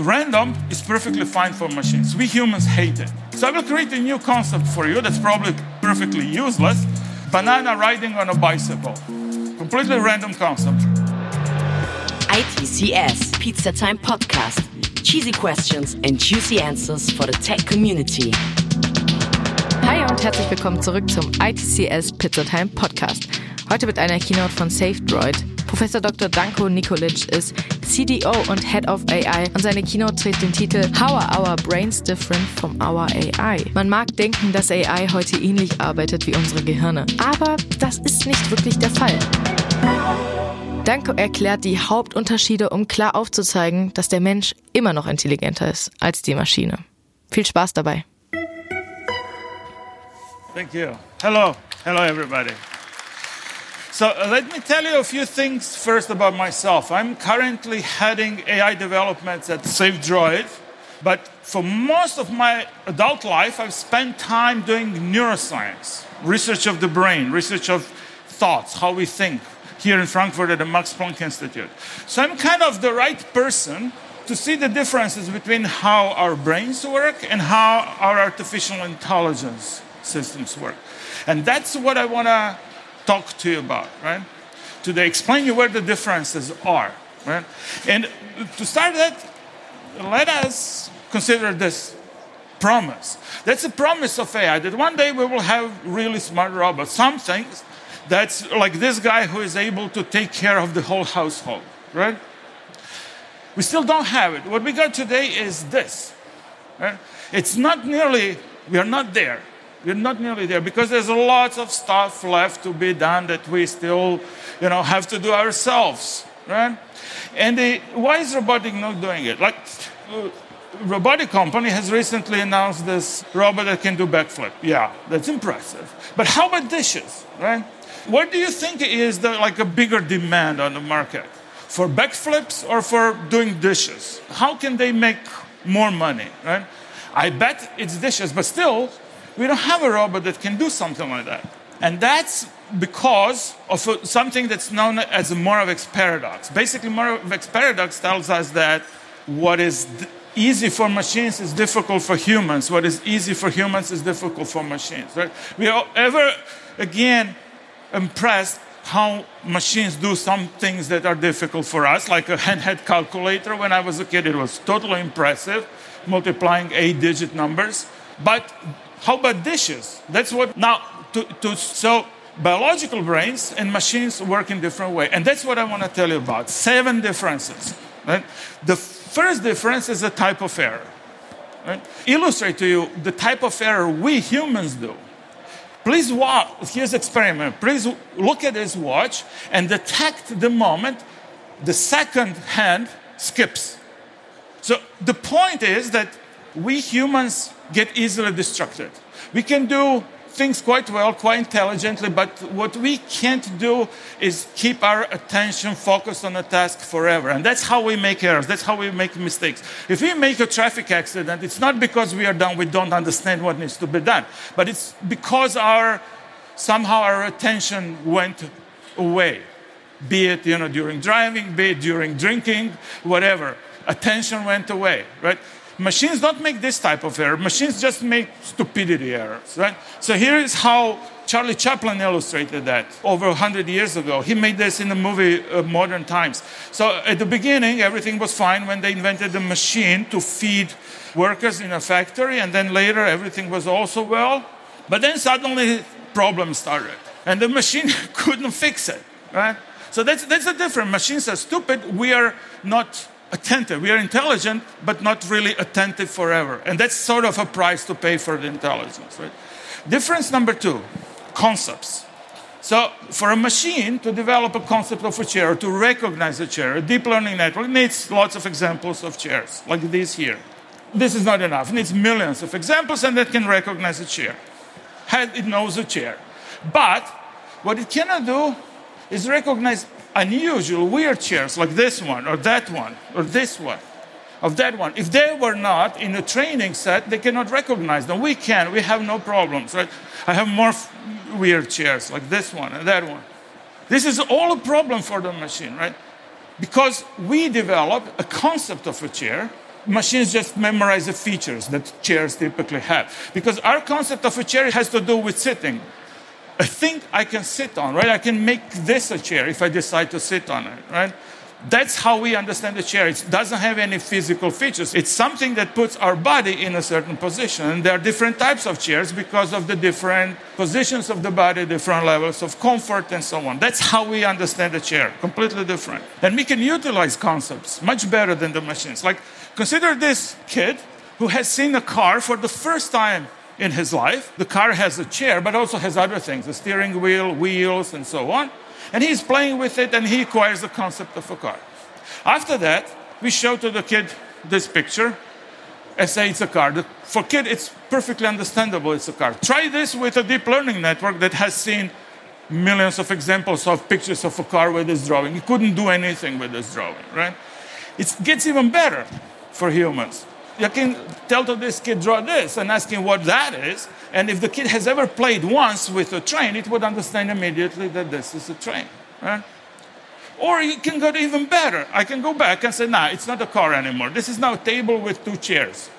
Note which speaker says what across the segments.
Speaker 1: Random is perfectly fine for machines. We humans hate it. So I will create a new concept for you that's probably perfectly useless. Banana riding on a bicycle. Completely random concept.
Speaker 2: ITCS Pizza Time Podcast. Cheesy questions and juicy answers for the tech community.
Speaker 3: Hi und herzlich willkommen zurück zum ITCS Pizza Time Podcast. Heute mit einer Keynote von Savedroid. Professor Dr. Danko Nikolic ist CDO und Head of AI und seine Keynote trägt den Titel How are our brains different from our AI? Man mag denken, dass AI heute ähnlich arbeitet wie unsere Gehirne, aber das ist nicht wirklich der Fall. Danko erklärt die Hauptunterschiede, um klar aufzuzeigen, dass der Mensch immer noch intelligenter ist als die Maschine. Viel Spaß dabei.
Speaker 1: Thank you. Hello. Hello, everybody. So uh, let me tell you a few things first about myself. I'm currently heading AI developments at Savedroid, but for most of my adult life, I've spent time doing neuroscience, research of the brain, research of thoughts, how we think, here in Frankfurt at the Max Planck Institute. So I'm kind of the right person to see the differences between how our brains work and how our artificial intelligence systems work. And that's what I want to talk to you about, right? Today, explain you where the differences are, right? And to start that, let us consider this promise. That's a promise of AI that one day we will have really smart robots. Some things that's like this guy who is able to take care of the whole household, right? We still don't have it. What we got today is this. Right? It's not nearly, we are not there. We're not nearly there because there's lots of stuff left to be done that we still, you know, have to do ourselves, right? And the, why is robotic not doing it? Like, uh, robotic company has recently announced this robot that can do backflip. Yeah, that's impressive. But how about dishes, right? What do you think is the, like a bigger demand on the market? For backflips or for doing dishes? How can they make more money, right? I bet it's dishes, but still, we don't have a robot that can do something like that. And that's because of something that's known as the Moravec's paradox. Basically, Moravec's paradox tells us that what is easy for machines is difficult for humans. What is easy for humans is difficult for machines. Right? We are ever again impressed how machines do some things that are difficult for us, like a handheld calculator. When I was a kid, it was totally impressive, multiplying eight-digit numbers. But how about dishes? That's what now to, to so biological brains and machines work in different way, and that's what I want to tell you about. Seven differences. Right? The first difference is the type of error. Right? Illustrate to you the type of error we humans do. Please watch. Here's experiment. Please look at this watch and detect the moment the second hand skips. So the point is that we humans get easily distracted. We can do things quite well, quite intelligently, but what we can't do is keep our attention focused on a task forever. And that's how we make errors, that's how we make mistakes. If we make a traffic accident, it's not because we are done, we don't understand what needs to be done, but it's because our somehow our attention went away. Be it you know during driving, be it during drinking, whatever. Attention went away, right? Machines don't make this type of error. Machines just make stupidity errors, right? So here is how Charlie Chaplin illustrated that over 100 years ago. He made this in the movie uh, Modern Times. So at the beginning, everything was fine when they invented the machine to feed workers in a factory, and then later everything was also well. But then suddenly problems started, and the machine couldn't fix it, right? So that's, that's the difference. Machines are stupid. We are not attentive. We are intelligent, but not really attentive forever. And that's sort of a price to pay for the intelligence, right? Difference number two concepts. So, for a machine to develop a concept of a chair, to recognize a chair, a deep learning network needs lots of examples of chairs, like these here. This is not enough. It needs millions of examples, and that can recognize a chair. It knows a chair. But what it cannot do is recognize unusual, weird chairs like this one or that one or this one of that one. If they were not in a training set, they cannot recognize them. We can, we have no problems, right? I have more f- weird chairs like this one and that one. This is all a problem for the machine, right? Because we develop a concept of a chair, machines just memorize the features that chairs typically have. Because our concept of a chair has to do with sitting. A thing I can sit on, right? I can make this a chair if I decide to sit on it, right? That's how we understand the chair. It doesn't have any physical features. It's something that puts our body in a certain position. And there are different types of chairs because of the different positions of the body, different levels of comfort, and so on. That's how we understand the chair, completely different. And we can utilize concepts much better than the machines. Like, consider this kid who has seen a car for the first time in his life. The car has a chair, but also has other things a steering wheel, wheels, and so on. And he's playing with it and he acquires the concept of a car. After that, we show to the kid this picture and say it's a car. For kid, it's perfectly understandable it's a car. Try this with a deep learning network that has seen millions of examples of pictures of a car with this drawing. It couldn't do anything with this drawing, right? It gets even better for humans. You can tell to this kid, draw this, and ask him what that is. And if the kid has ever played once with a train, it would understand immediately that this is a train, right? Or you can go even better. I can go back and say, nah, it's not a car anymore. This is now a table with two chairs.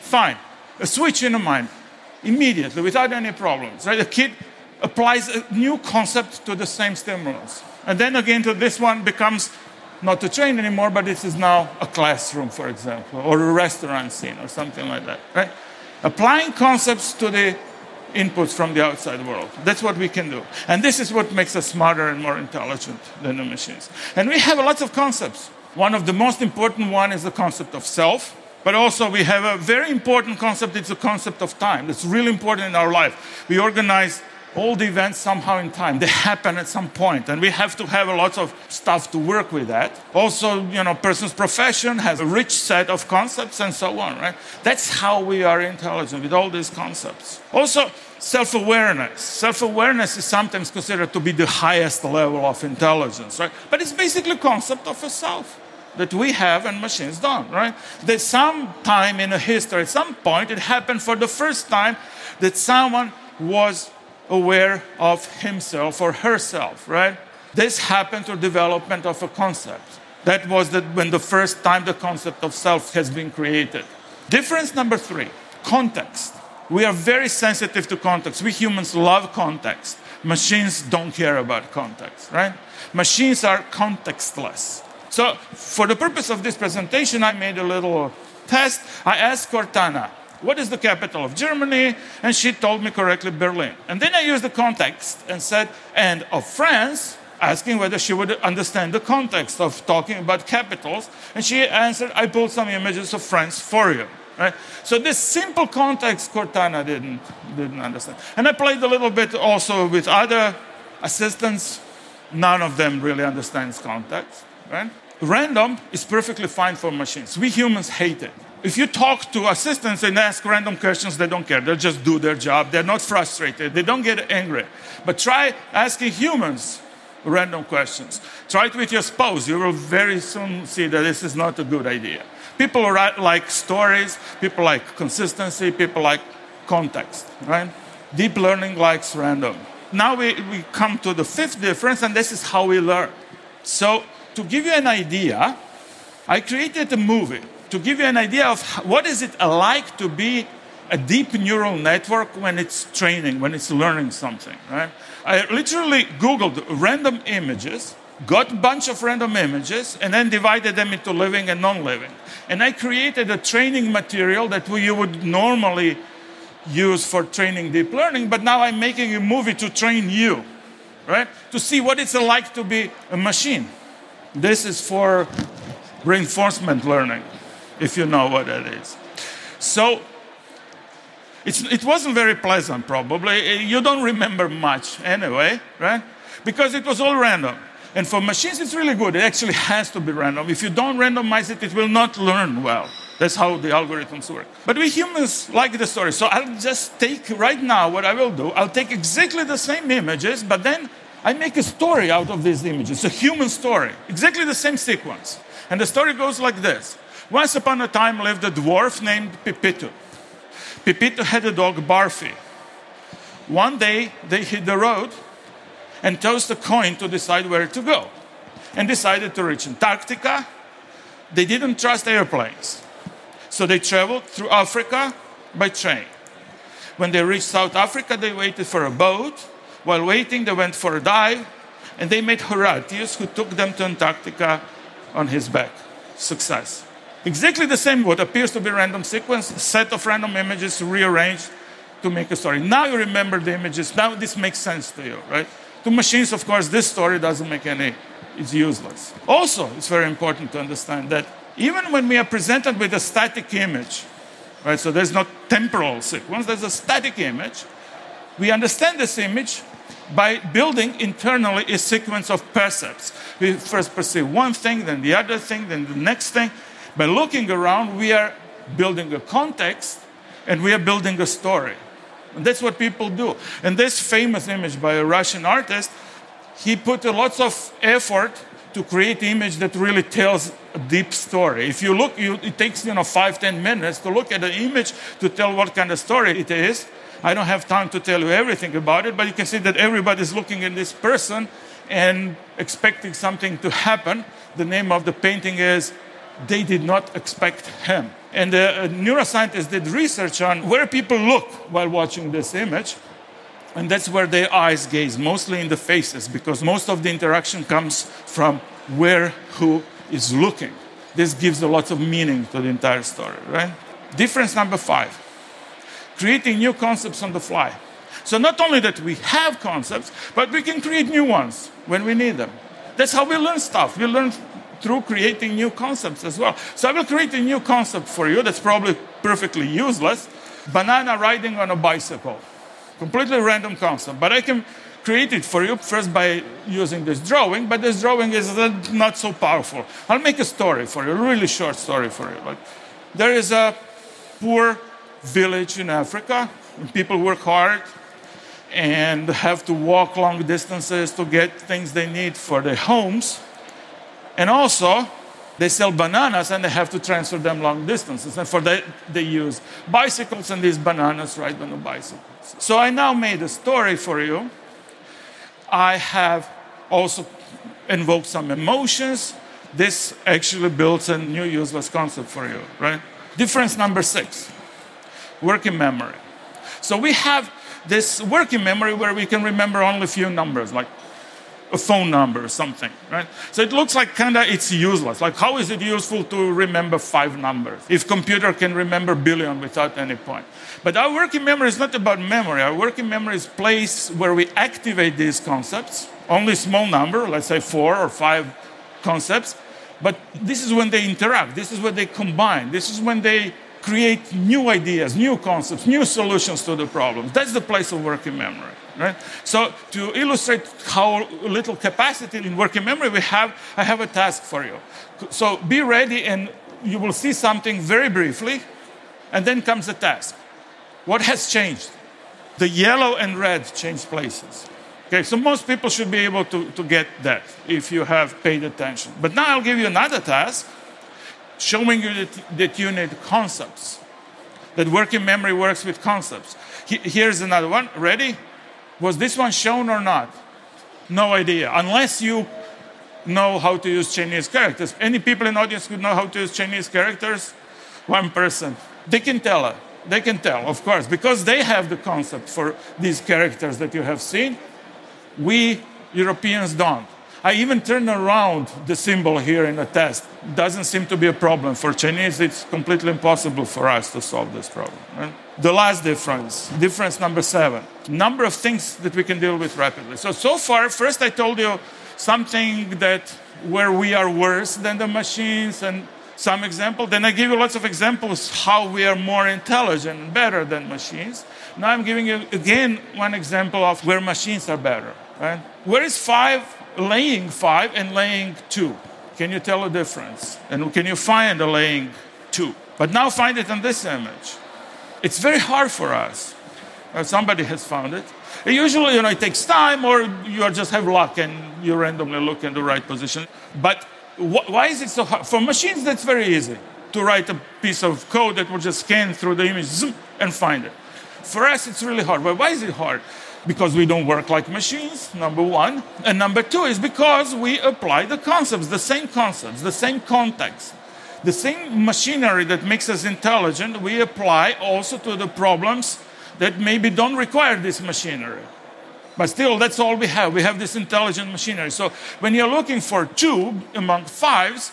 Speaker 1: Fine. A switch in the mind immediately without any problems, right? The kid applies a new concept to the same stimulus. And then again, to this one becomes not a train anymore, but this is now a classroom, for example, or a restaurant scene or something like that, right? Applying concepts to the inputs from the outside world. That's what we can do. And this is what makes us smarter and more intelligent than the machines. And we have lots of concepts. One of the most important one is the concept of self, but also we have a very important concept, it's the concept of time. That's really important in our life. We organize all the events somehow in time. They happen at some point, and we have to have a lot of stuff to work with that. Also, you know, person's profession has a rich set of concepts and so on, right? That's how we are intelligent with all these concepts. Also, self-awareness. Self-awareness is sometimes considered to be the highest level of intelligence, right? But it's basically a concept of a self that we have and machines don't, right? That some time in a history, at some point, it happened for the first time that someone was aware of himself or herself, right? This happened to development of a concept. That was the, when the first time the concept of self has been created. Difference number three context. We are very sensitive to context. We humans love context. Machines don't care about context, right? Machines are contextless. So, for the purpose of this presentation, I made a little test. I asked Cortana, what is the capital of Germany? And she told me correctly Berlin. And then I used the context and said, and of France, asking whether she would understand the context of talking about capitals. And she answered, I pulled some images of France for you. Right? So this simple context Cortana didn't, didn't understand. And I played a little bit also with other assistants. None of them really understands context. Right? Random is perfectly fine for machines. We humans hate it. If you talk to assistants and ask random questions, they don't care. They just do their job. They're not frustrated. They don't get angry. But try asking humans random questions. Try it with your spouse. You will very soon see that this is not a good idea. People like stories, people like consistency, people like context, right? Deep learning likes random. Now we, we come to the fifth difference, and this is how we learn. So, to give you an idea, I created a movie to give you an idea of what is it like to be a deep neural network when it's training, when it's learning something, right? I literally Googled random images, got a bunch of random images, and then divided them into living and non-living. And I created a training material that you would normally use for training deep learning, but now I'm making a movie to train you, right? To see what it's like to be a machine. This is for reinforcement learning if you know what that is. So it wasn't very pleasant, probably. Eh, you don't remember much anyway, right? Because it was all random. And for machines, it's really good. It actually has to be random. If you don't randomize it, it will not learn well. That's how the algorithms work. But we humans like the story. So I'll just take right now what I will do. I'll take exactly the same images, but then I make a story out of these images, a human story, exactly the same sequence. And the story goes like this once upon a time lived a dwarf named Pipito. Pipito had a dog, Barfi. One day they hit the road and tossed a coin to decide where to go and decided to reach Antarctica. They didn't trust airplanes. So they traveled through Africa by train. When they reached South Africa, they waited for a boat. While waiting, they went for a dive, and they met Horatius, who took them to Antarctica on his back. Success. Exactly the same, what appears to be random sequence, set of random images rearranged to make a story. Now you remember the images. Now this makes sense to you, right? To machines, of course, this story doesn't make any, it's useless. Also, it's very important to understand that even when we are presented with a static image, right, so there's no temporal sequence, there's a static image, we understand this image by building internally a sequence of percepts. We first perceive one thing, then the other thing, then the next thing. By looking around, we are building a context and we are building a story. And that's what people do. And this famous image by a Russian artist, he put a lots of effort to create an image that really tells a deep story. If you look, you, it takes you know five, ten minutes to look at an image to tell what kind of story it is. I don't have time to tell you everything about it, but you can see that everybody's looking at this person and expecting something to happen. The name of the painting is They Did Not Expect Him. And the uh, neuroscientists did research on where people look while watching this image. And that's where their eyes gaze, mostly in the faces, because most of the interaction comes from where who is looking. This gives a lot of meaning to the entire story, right? Difference number five creating new concepts on the fly. So not only that we have concepts, but we can create new ones when we need them. That's how we learn stuff. We learn through creating new concepts as well. So I will create a new concept for you that's probably perfectly useless. Banana riding on a bicycle. Completely random concept. But I can create it for you first by using this drawing, but this drawing is uh, not so powerful. I'll make a story for you, a really short story for you. Like, there is a poor village in Africa. People work hard and have to walk long distances to get things they need for their homes. And also, they sell bananas and they have to transfer them long distances. And for that, they use bicycles and these bananas ride on the bicycles. So I now made a story for you. I have also invoked some emotions. This actually builds a new useless concept for you, right? Difference number six working memory. So we have this working memory where we can remember only a few numbers, like a phone number or something, right? So it looks like kind of it's useless. Like how is it useful to remember five numbers if computer can remember billion without any point? But our working memory is not about memory. Our working memory is place where we activate these concepts, only small number, let's say four or five concepts. But this is when they interact. This is when they combine. This is when they create new ideas, new concepts, new solutions to the problems. That's the place of working memory. Right? So to illustrate how little capacity in working memory we have, I have a task for you. So be ready and you will see something very briefly, and then comes the task. What has changed? The yellow and red changed places. Okay, so most people should be able to, to get that if you have paid attention. But now I'll give you another task showing you that, that you need concepts, that working memory works with concepts. Here's another one. Ready? Was this one shown or not? No idea. Unless you know how to use Chinese characters. Any people in the audience who know how to use Chinese characters? One person. They can tell. They can tell, of course, because they have the concept for these characters that you have seen. We Europeans don't. I even turned around the symbol here in the test. Doesn't seem to be a problem. For Chinese, it's completely impossible for us to solve this problem. Right? The last difference, difference number seven, number of things that we can deal with rapidly. So, so far, first I told you something that where we are worse than the machines and some example. Then I give you lots of examples how we are more intelligent and better than machines. Now I'm giving you again one example of where machines are better. Right? Where is five laying five and laying two. Can you tell a difference? And can you find a laying two? But now find it in this image. It's very hard for us. Uh, somebody has found it. Usually, you know, it takes time, or you just have luck and you randomly look in the right position. But wh- why is it so hard? For machines, that's very easy to write a piece of code that will just scan through the image zoom, and find it. For us, it's really hard. But why is it hard? because we don't work like machines, number one. And number two is because we apply the concepts, the same concepts, the same context, the same machinery that makes us intelligent, we apply also to the problems that maybe don't require this machinery. But still, that's all we have. We have this intelligent machinery. So when you're looking for two among fives,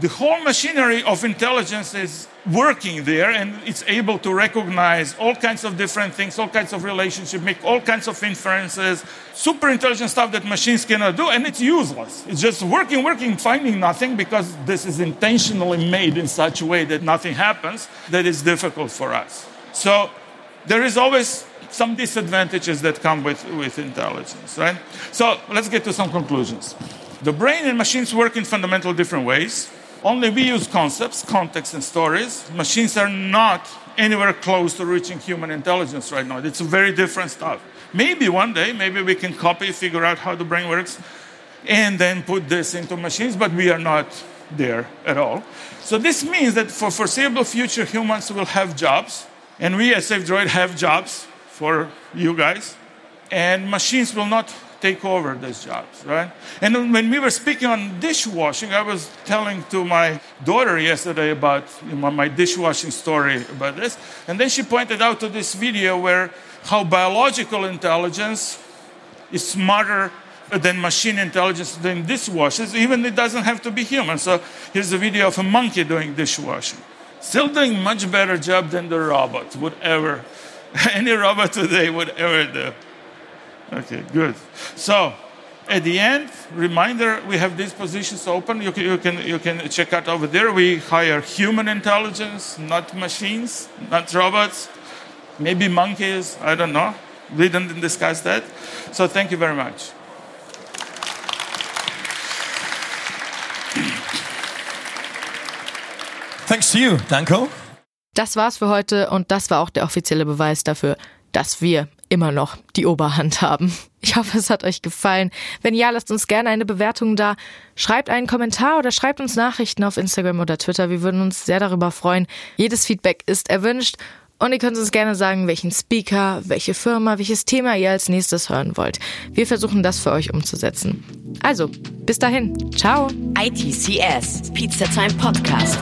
Speaker 1: the whole machinery of intelligence is working there and it's able to recognize all kinds of different things, all kinds of relationships, make all kinds of inferences, super intelligent stuff that machines cannot do, and it's useless. It's just working, working, finding nothing because this is intentionally made in such a way that nothing happens that is difficult for us. So there is always some disadvantages that come with, with intelligence, right? So let's get to some conclusions. The brain and machines work in fundamental different ways. Only we use concepts, context, and stories. Machines are not anywhere close to reaching human intelligence right now. It's very different stuff. Maybe one day, maybe we can copy, figure out how the brain works, and then put this into machines, but we are not there at all. So this means that for foreseeable future, humans will have jobs, and we as Savedroid have jobs for you guys, and machines will not take over these jobs, right? And when we were speaking on dishwashing, I was telling to my daughter yesterday about you know, my dishwashing story about this, and then she pointed out to this video where how biological intelligence is smarter than machine intelligence than dishwashers, even it doesn't have to be human. So here's a video of a monkey doing dishwashing. Still doing much better job than the robot would ever any robot today would ever do. Okay, good. So, at the end, reminder, we have these positions open. You can, you can, you can check out over there. We hire human intelligence, not machines, not robots, maybe monkeys, I don't know. We didn't discuss that. So, thank you very much.
Speaker 4: Thanks to you, Danko.
Speaker 3: Das war's für heute und das war auch der offizielle Beweis dafür, dass wir immer noch die Oberhand haben. Ich hoffe, es hat euch gefallen. Wenn ja, lasst uns gerne eine Bewertung da. Schreibt einen Kommentar oder schreibt uns Nachrichten auf Instagram oder Twitter. Wir würden uns sehr darüber freuen. Jedes Feedback ist erwünscht. Und ihr könnt uns gerne sagen, welchen Speaker, welche Firma, welches Thema ihr als nächstes hören wollt. Wir versuchen das für euch umzusetzen. Also, bis dahin. Ciao.
Speaker 2: ITCS, Pizza Time Podcast.